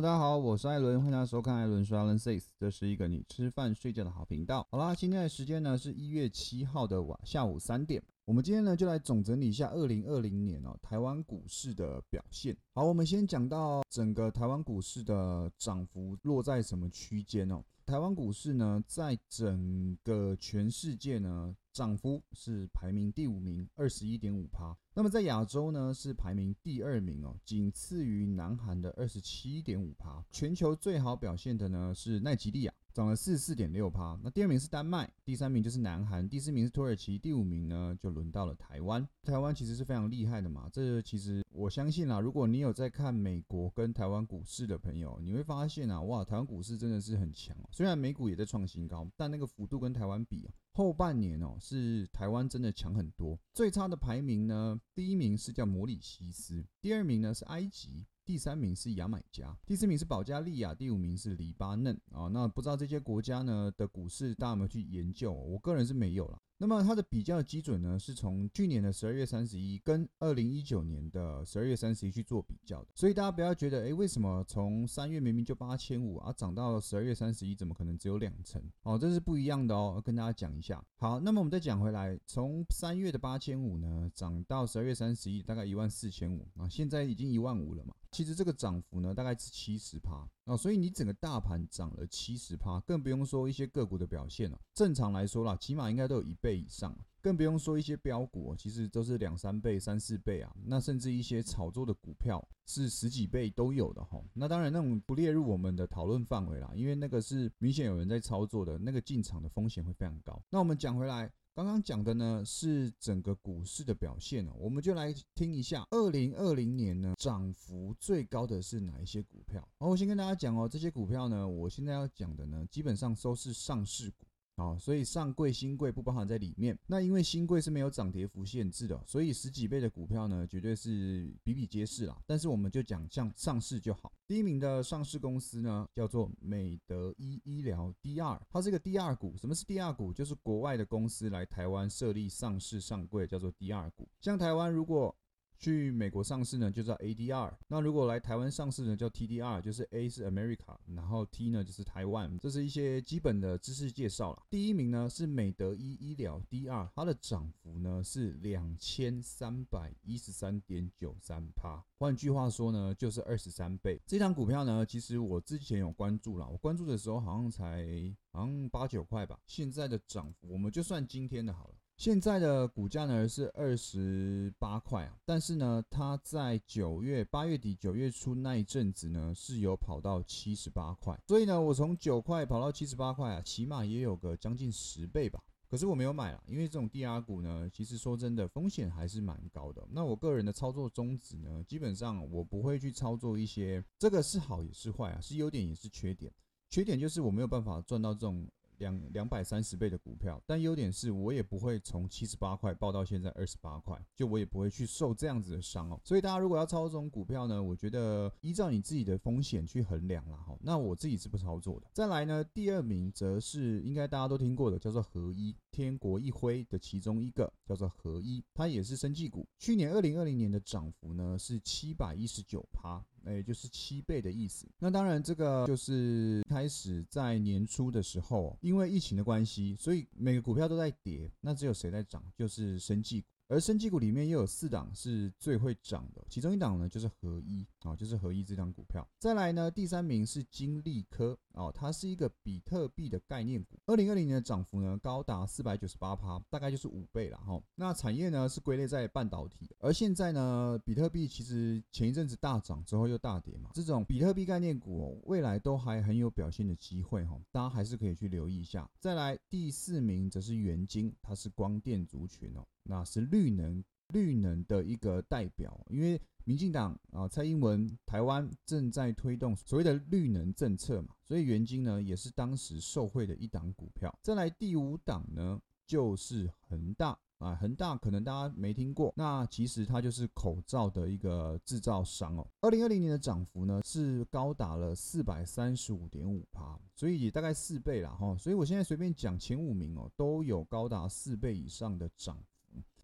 大家好，我是艾伦，欢迎大家收看艾伦说 Alan Says，这是一个你吃饭睡觉的好频道。好啦，今天的时间呢是一月七号的晚下午三点，我们今天呢就来总整理一下二零二零年哦台湾股市的表现。好，我们先讲到整个台湾股市的涨幅落在什么区间哦？台湾股市呢，在整个全世界呢，涨幅是排名第五名，二十一点五趴。那么在亚洲呢，是排名第二名哦，仅次于南韩的二十七点五趴。全球最好表现的呢是奈吉利亚。涨了四十四点六趴，那第二名是丹麦，第三名就是南韩，第四名是土耳其，第五名呢就轮到了台湾。台湾其实是非常厉害的嘛，这其实我相信啦，如果你有在看美国跟台湾股市的朋友，你会发现啊，哇，台湾股市真的是很强哦。虽然美股也在创新高，但那个幅度跟台湾比啊，后半年哦是台湾真的强很多。最差的排名呢，第一名是叫摩里西斯，第二名呢是埃及。第三名是牙买加，第四名是保加利亚，第五名是黎巴嫩啊。那不知道这些国家呢的股市，大家有没有去研究？我个人是没有了。那么它的比较基准呢，是从去年的十二月三十一跟二零一九年的十二月三十一去做比较的。所以大家不要觉得，哎，为什么从三月明明就八千五啊，涨到十二月三十一，怎么可能只有两成？哦，这是不一样的哦，跟大家讲一下。好，那么我们再讲回来，从三月的八千五呢，涨到十二月三十一，大概一万四千五啊，现在已经一万五了嘛。其实这个涨幅呢，大概是七十趴啊，所以你整个大盘涨了七十趴，更不用说一些个股的表现了。正常来说啦，起码应该都有一倍倍以上，更不用说一些标股，其实都是两三倍、三四倍啊。那甚至一些炒作的股票是十几倍都有的哈。那当然那种不列入我们的讨论范围啦，因为那个是明显有人在操作的，那个进场的风险会非常高。那我们讲回来。刚刚讲的呢是整个股市的表现哦，我们就来听一下二零二零年呢涨幅最高的是哪一些股票？好，我先跟大家讲哦，这些股票呢，我现在要讲的呢，基本上都是上市股。好，所以上柜、新柜不包含在里面。那因为新柜是没有涨跌幅限制的，所以十几倍的股票呢，绝对是比比皆是啦。但是我们就讲像上市就好。第一名的上市公司呢，叫做美德医医疗第二它是个第二股。什么是第二股？就是国外的公司来台湾设立上市上柜，叫做第二股。像台湾如果去美国上市呢，就叫 ADR。那如果来台湾上市呢，叫 TDR，就是 A 是 America，然后 T 呢就是台湾。这是一些基本的知识介绍了。第一名呢是美德医医疗 DR，它的涨幅呢是两千三百一十三点九三帕，换句话说呢就是二十三倍。这张股票呢，其实我之前有关注了，我关注的时候好像才好像八九块吧。现在的涨幅，我们就算今天的好了。现在的股价呢是二十八块啊，但是呢，它在九月八月底九月初那一阵子呢是有跑到七十八块，所以呢，我从九块跑到七十八块啊，起码也有个将近十倍吧。可是我没有买了，因为这种低压股呢，其实说真的风险还是蛮高的。那我个人的操作宗旨呢，基本上我不会去操作一些这个是好也是坏啊，是优点也是缺点。缺点就是我没有办法赚到这种。两两百三十倍的股票，但优点是我也不会从七十八块报到现在二十八块，就我也不会去受这样子的伤哦。所以大家如果要操作这种股票呢，我觉得依照你自己的风险去衡量了哈。那我自己是不操作的。再来呢，第二名则是应该大家都听过的，叫做合一天国一辉的其中一个叫做合一，它也是生技股。去年二零二零年的涨幅呢是七百一十九趴。哎，就是七倍的意思。那当然，这个就是开始在年初的时候，因为疫情的关系，所以每个股票都在跌。那只有谁在涨？就是生技股。而生技股里面又有四档是最会涨的，其中一档呢就是合一啊，就是合一这张股票。再来呢，第三名是金利科哦，它是一个比特币的概念股。二零二零年的涨幅呢高达四百九十八趴，大概就是五倍了哈。那产业呢是归类在半导体，而现在呢，比特币其实前一阵子大涨之后又大跌嘛，这种比特币概念股未来都还很有表现的机会哈，大家还是可以去留意一下。再来第四名则是元晶，它是光电族群哦。那是绿能绿能的一个代表，因为民进党啊，蔡英文台湾正在推动所谓的绿能政策嘛，所以元金呢也是当时受惠的一档股票。再来第五档呢，就是恒大啊，恒大可能大家没听过，那其实它就是口罩的一个制造商哦。二零二零年的涨幅呢是高达了四百三十五点五趴，所以也大概四倍啦哈。所以我现在随便讲前五名哦，都有高达四倍以上的涨。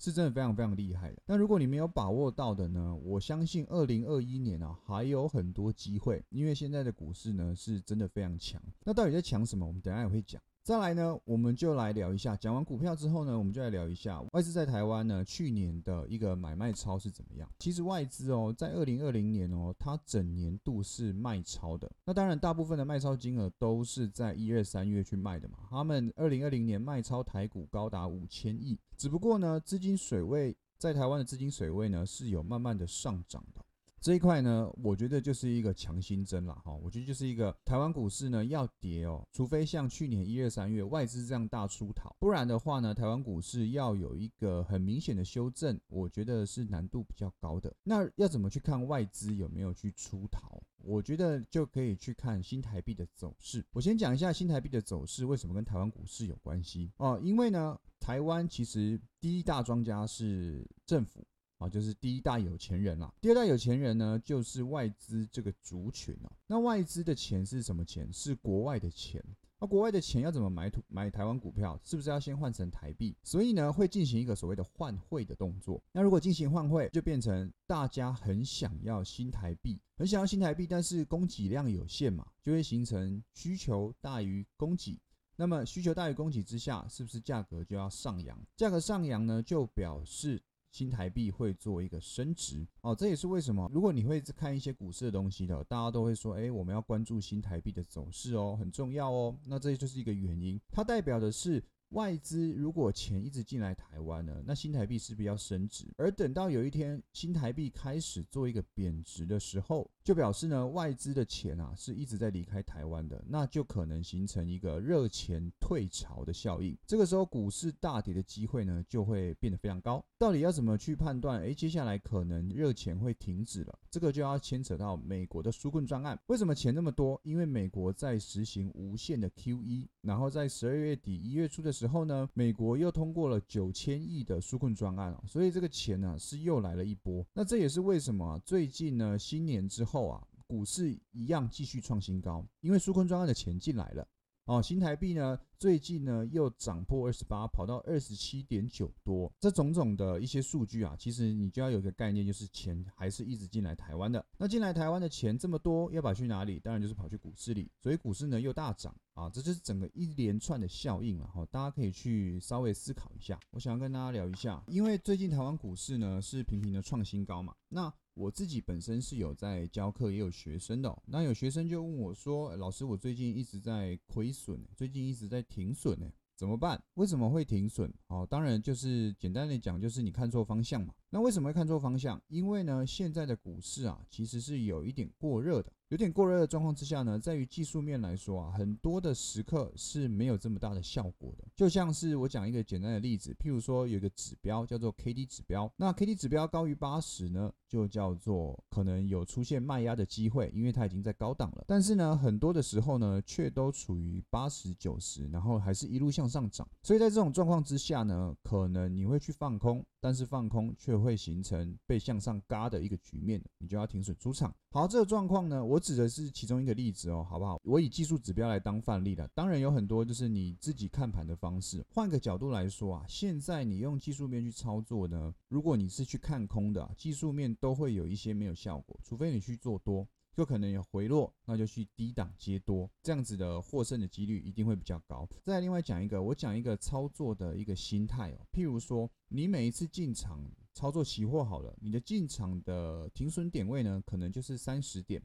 是真的非常非常厉害的。那如果你没有把握到的呢，我相信二零二一年啊还有很多机会，因为现在的股市呢是真的非常强。那到底在强什么？我们等下也会讲。再来呢，我们就来聊一下。讲完股票之后呢，我们就来聊一下外资在台湾呢去年的一个买卖超是怎么样。其实外资哦，在二零二零年哦，它整年度是卖超的。那当然，大部分的卖超金额都是在一二三月去卖的嘛。他们二零二零年卖超台股高达五千亿，只不过呢，资金水位在台湾的资金水位呢是有慢慢的上涨的。这一块呢，我觉得就是一个强心针了哈。我觉得就是一个台湾股市呢要跌哦，除非像去年一月、三月外资这样大出逃，不然的话呢，台湾股市要有一个很明显的修正，我觉得是难度比较高的。那要怎么去看外资有没有去出逃？我觉得就可以去看新台币的走势。我先讲一下新台币的走势为什么跟台湾股市有关系哦，因为呢，台湾其实第一大庄家是政府。就是第一代有钱人啦。第二代有钱人呢，就是外资这个族群哦。那外资的钱是什么钱？是国外的钱。那国外的钱要怎么买土买台湾股票？是不是要先换成台币？所以呢，会进行一个所谓的换汇的动作。那如果进行换汇，就变成大家很想要新台币，很想要新台币，但是供给量有限嘛，就会形成需求大于供给。那么需求大于供给之下，是不是价格就要上扬？价格上扬呢，就表示。新台币会做一个升值哦，这也是为什么，如果你会看一些股市的东西的，大家都会说，哎，我们要关注新台币的走势哦，很重要哦。那这就是一个原因，它代表的是。外资如果钱一直进来台湾呢，那新台币是不是要升值？而等到有一天新台币开始做一个贬值的时候，就表示呢外资的钱啊是一直在离开台湾的，那就可能形成一个热钱退潮的效应。这个时候股市大跌的机会呢就会变得非常高。到底要怎么去判断？诶，接下来可能热钱会停止了，这个就要牵扯到美国的纾困专案。为什么钱那么多？因为美国在实行无限的 QE，然后在十二月底一月初的时候。呢，美国又通过了九千亿的纾困专案所以这个钱呢是又来了一波。那这也是为什么最近呢新年之后啊，股市一样继续创新高，因为纾困专案的钱进来了哦，新台币呢。最近呢，又涨破二十八，跑到二十七点九多。这种种的一些数据啊，其实你就要有一个概念，就是钱还是一直进来台湾的。那进来台湾的钱这么多，要跑去哪里？当然就是跑去股市里。所以股市呢又大涨啊，这就是整个一连串的效应了哈。大家可以去稍微思考一下。我想要跟大家聊一下，因为最近台湾股市呢是频频的创新高嘛。那我自己本身是有在教课，也有学生的。那有学生就问我说：“老师，我最近一直在亏损，最近一直在。”停损呢？怎么办？为什么会停损？哦，当然就是简单的讲，就是你看错方向嘛。那为什么会看错方向？因为呢，现在的股市啊，其实是有一点过热的。有点过热的状况之下呢，在于技术面来说啊，很多的时刻是没有这么大的效果的。就像是我讲一个简单的例子，譬如说有一个指标叫做 K D 指标，那 K D 指标高于八十呢，就叫做可能有出现卖压的机会，因为它已经在高档了。但是呢，很多的时候呢，却都处于八十九十，然后还是一路向上涨。所以在这种状况之下呢，可能你会去放空。但是放空却会形成被向上嘎的一个局面，你就要停损出场。好，这个状况呢，我指的是其中一个例子哦，好不好？我以技术指标来当范例的，当然有很多就是你自己看盘的方式。换个角度来说啊，现在你用技术面去操作呢，如果你是去看空的，技术面都会有一些没有效果，除非你去做多。就可能有回落，那就去低档接多，这样子的获胜的几率一定会比较高。再另外讲一个，我讲一个操作的一个心态哦，譬如说你每一次进场操作期货好了，你的进场的停损点位呢，可能就是三十点。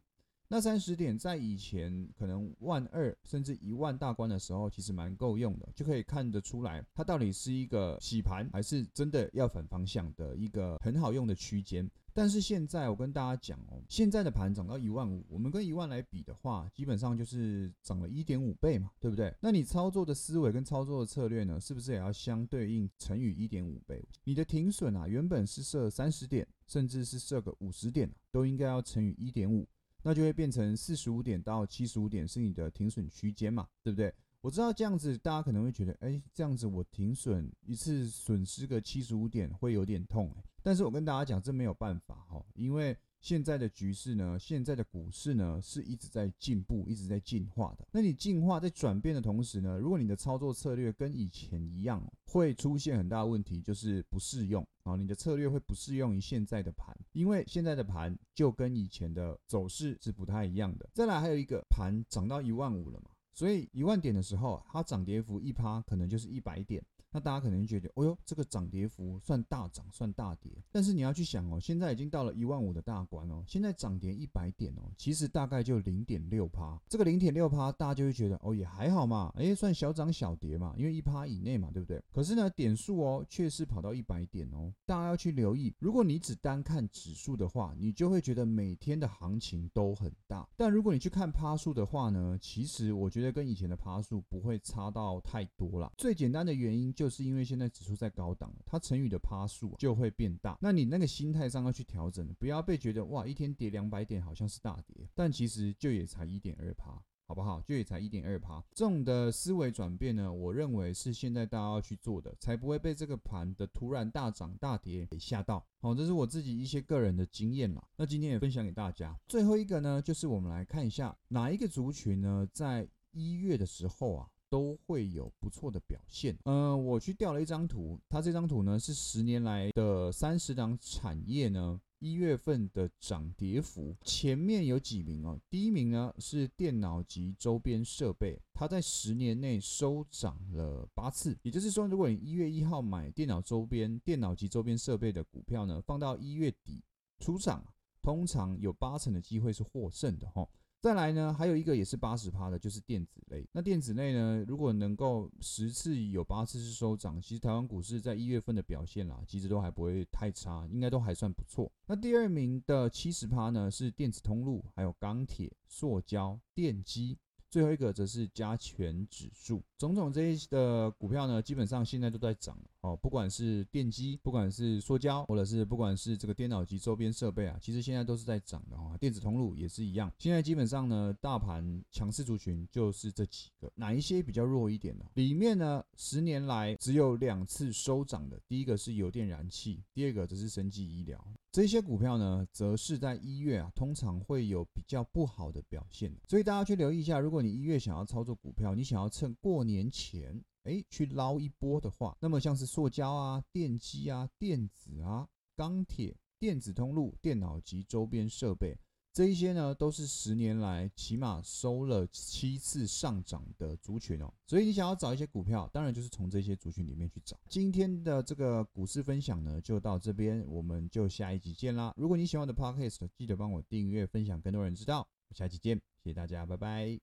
那三十点在以前可能万二甚至一万大关的时候，其实蛮够用的，就可以看得出来它到底是一个洗盘还是真的要反方向的一个很好用的区间。但是现在我跟大家讲哦，现在的盘涨到一万五，我们跟一万来比的话，基本上就是涨了一点五倍嘛，对不对？那你操作的思维跟操作的策略呢，是不是也要相对应乘以一点五倍？你的停损啊，原本是设三十点，甚至是设个五十点，都应该要乘以一点五，那就会变成四十五点到七十五点是你的停损区间嘛，对不对？我知道这样子大家可能会觉得，哎，这样子我停损一次损失个七十五点会有点痛，哎。但是我跟大家讲，这没有办法哈，因为现在的局势呢，现在的股市呢，是一直在进步，一直在进化的。那你进化在转变的同时呢，如果你的操作策略跟以前一样，会出现很大问题，就是不适用啊，你的策略会不适用于现在的盘，因为现在的盘就跟以前的走势是不太一样的。再来还有一个盘涨到一万五了嘛，所以一万点的时候，它涨跌幅一趴可能就是一百点。那大家可能觉得，哦哟，这个涨跌幅算大涨，算大跌。但是你要去想哦，现在已经到了一万五的大关哦，现在涨跌一百点哦，其实大概就零点六趴。这个零点六趴，大家就会觉得，哦，也还好嘛，哎，算小涨小跌嘛，因为一趴以内嘛，对不对？可是呢，点数哦，却是跑到一百点哦。大家要去留意，如果你只单看指数的话，你就会觉得每天的行情都很大。但如果你去看趴数的话呢，其实我觉得跟以前的趴数不会差到太多了。最简单的原因。就是因为现在指数在高档，它乘以的趴数就会变大。那你那个心态上要去调整，不要被觉得哇一天跌两百点好像是大跌，但其实就也才一点二趴，好不好？就也才一点二趴。这种的思维转变呢，我认为是现在大家要去做的，才不会被这个盘的突然大涨大跌给吓到。好，这是我自己一些个人的经验啦。那今天也分享给大家。最后一个呢，就是我们来看一下哪一个族群呢，在一月的时候啊。都会有不错的表现。嗯，我去调了一张图，它这张图呢是十年来的三十档产业呢一月份的涨跌幅。前面有几名哦，第一名呢是电脑及周边设备，它在十年内收涨了八次。也就是说，如果你一月一号买电脑周边、电脑及周边设备的股票呢，放到一月底出场，通常有八成的机会是获胜的哈。再来呢，还有一个也是八十趴的，就是电子类。那电子类呢，如果能够十次有八次是收涨，其实台湾股市在一月份的表现啦，其实都还不会太差，应该都还算不错。那第二名的七十趴呢，是电子通路，还有钢铁、塑胶、电机。最后一个则是加权指数，种种这些的股票呢，基本上现在都在涨哦。不管是电机，不管是塑胶，或者是不管是这个电脑及周边设备啊，其实现在都是在涨的哈。电子通路也是一样。现在基本上呢，大盘强势族群就是这几个，哪一些比较弱一点呢？里面呢，十年来只有两次收涨的，第一个是油电燃气，第二个则是生技医疗。这些股票呢，则是在一月啊，通常会有比较不好的表现，所以大家去留意一下。如果你一月想要操作股票，你想要趁过年前，哎，去捞一波的话，那么像是塑胶啊、电机啊、电子啊、钢铁、电子通路、电脑及周边设备。这一些呢，都是十年来起码收了七次上涨的族群哦，所以你想要找一些股票，当然就是从这些族群里面去找。今天的这个股市分享呢，就到这边，我们就下一集见啦。如果你喜欢我的 podcast，记得帮我订阅、分享，更多人知道。下期见，谢谢大家，拜拜。